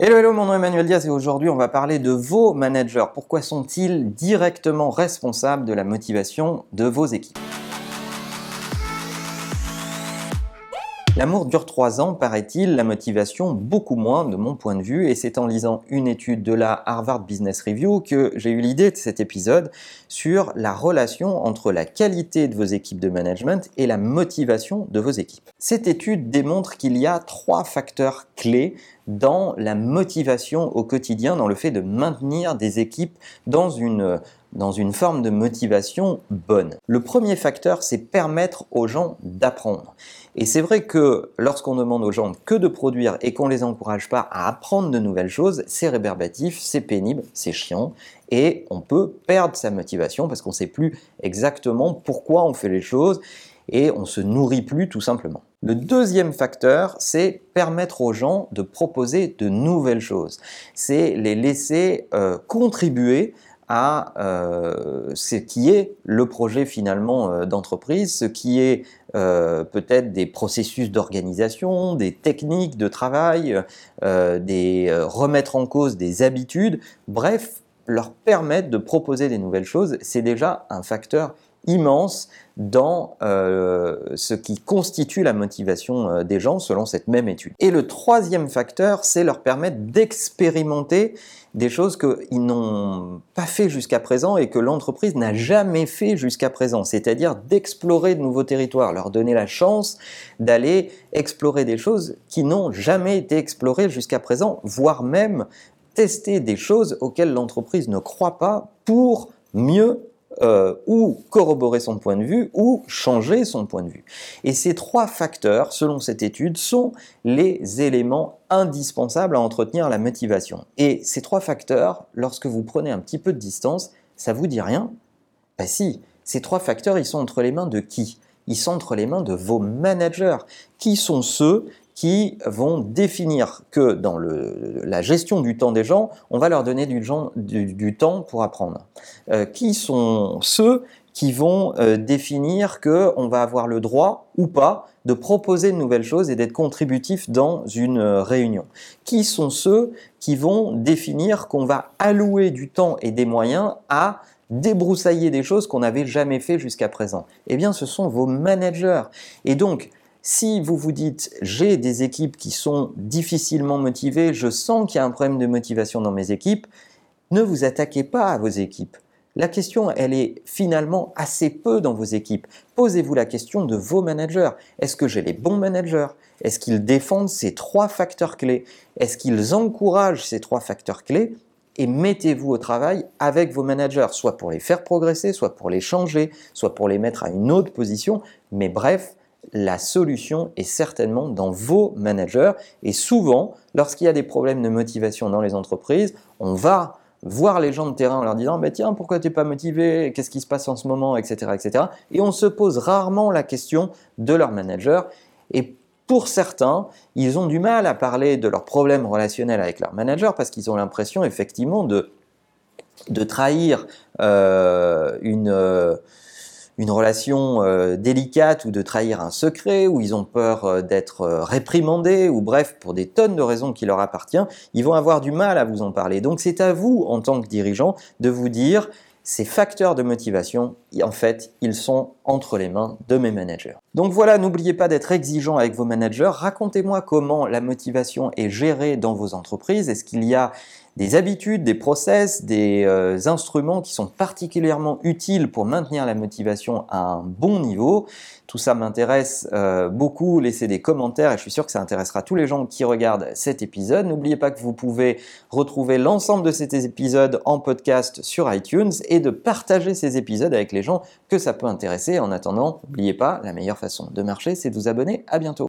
Hello, hello, mon nom est Emmanuel Diaz et aujourd'hui on va parler de vos managers. Pourquoi sont-ils directement responsables de la motivation de vos équipes? L'amour dure trois ans, paraît-il, la motivation beaucoup moins de mon point de vue, et c'est en lisant une étude de la Harvard Business Review que j'ai eu l'idée de cet épisode sur la relation entre la qualité de vos équipes de management et la motivation de vos équipes. Cette étude démontre qu'il y a trois facteurs clés dans la motivation au quotidien, dans le fait de maintenir des équipes dans une dans une forme de motivation bonne. Le premier facteur, c'est permettre aux gens d'apprendre. Et c'est vrai que lorsqu'on demande aux gens que de produire et qu'on les encourage pas à apprendre de nouvelles choses, c'est rébarbatif, c'est pénible, c'est chiant, et on peut perdre sa motivation parce qu'on ne sait plus exactement pourquoi on fait les choses et on se nourrit plus tout simplement. Le deuxième facteur, c'est permettre aux gens de proposer de nouvelles choses. C'est les laisser euh, contribuer à euh, ce qui est le projet finalement euh, d'entreprise, ce qui est peut-être des processus d'organisation, des techniques de travail, des remettre en cause des habitudes, bref, leur permettre de proposer des nouvelles choses, c'est déjà un facteur immense dans ce qui constitue la motivation des gens selon cette même étude. Et le troisième facteur, c'est leur permettre d'expérimenter des choses qu'ils n'ont pas fait jusqu'à présent et que l'entreprise n'a jamais fait jusqu'à présent, c'est-à-dire d'explorer de nouveaux territoires, leur donner la chance d'aller explorer des choses qui n'ont jamais été explorées jusqu'à présent, voire même tester des choses auxquelles l'entreprise ne croit pas pour mieux euh, ou corroborer son point de vue ou changer son point de vue. Et ces trois facteurs, selon cette étude, sont les éléments indispensables à entretenir la motivation. Et ces trois facteurs, lorsque vous prenez un petit peu de distance, ça vous dit rien? Ben si, ces trois facteurs, ils sont entre les mains de qui? Ils sont entre les mains de vos managers. Qui sont ceux qui vont définir que dans la gestion du temps des gens, on va leur donner du, temps pour apprendre. Euh, qui sont ceux qui vont euh, définir qu'on va avoir le droit ou pas de proposer de nouvelles choses et d'être contributif dans une euh, réunion Qui sont ceux qui vont définir qu'on va allouer du temps et des moyens à débroussailler des choses qu'on n'avait jamais fait jusqu'à présent? Eh bien, ce sont vos managers. Et donc, si vous vous dites j'ai des équipes qui sont difficilement motivées, je sens qu'il y a un problème de motivation dans mes équipes, ne vous attaquez pas à vos équipes. La question, elle est finalement assez peu dans vos équipes. Posez-vous la question de vos managers. Est-ce que j'ai les bons managers? Est-ce qu'ils défendent ces trois facteurs clés? Est-ce qu'ils encouragent ces trois facteurs clés? Et mettez-vous au travail avec vos managers, soit pour les faire progresser, soit pour les changer, soit pour les mettre à une autre position. Mais bref, la solution est certainement dans vos managers. Et souvent, lorsqu'il y a des problèmes de motivation dans les entreprises, on va voir les gens de terrain en leur disant bah, tiens pourquoi tu n'es pas motivé? Qu'est-ce qui se passe en ce moment? Etc etc et on se pose rarement la question de leur manager. Et pour certains, ils ont du mal à parler de leurs problèmes relationnels avec leur manager parce qu'ils ont l'impression effectivement de, trahir euh, une, euh, une relation euh, délicate ou de trahir un secret, ou ils ont peur euh, d'être euh, réprimandés, ou bref, pour des tonnes de raisons qui leur appartiennent, ils vont avoir du mal à vous en parler. Donc c'est à vous, en tant que dirigeant, de vous dire, ces facteurs de motivation, en fait, ils sont entre les mains de mes managers. Donc voilà, n'oubliez pas d'être exigeant avec vos managers. Racontez-moi comment la motivation est gérée dans vos entreprises. Est-ce qu'il y a des habitudes, des process, des euh, instruments qui sont particulièrement utiles pour maintenir la motivation à un bon niveau? Tout ça m'intéresse euh, beaucoup. Laissez des commentaires et je suis sûr que ça intéressera tous les gens qui regardent cet épisode. N'oubliez pas que vous pouvez retrouver l'ensemble de ces épisodes en podcast sur iTunes et de partager ces épisodes avec les gens que ça peut intéresser. En attendant, n'oubliez pas, la meilleure façon de marcher, c'est de vous abonner. À bientôt.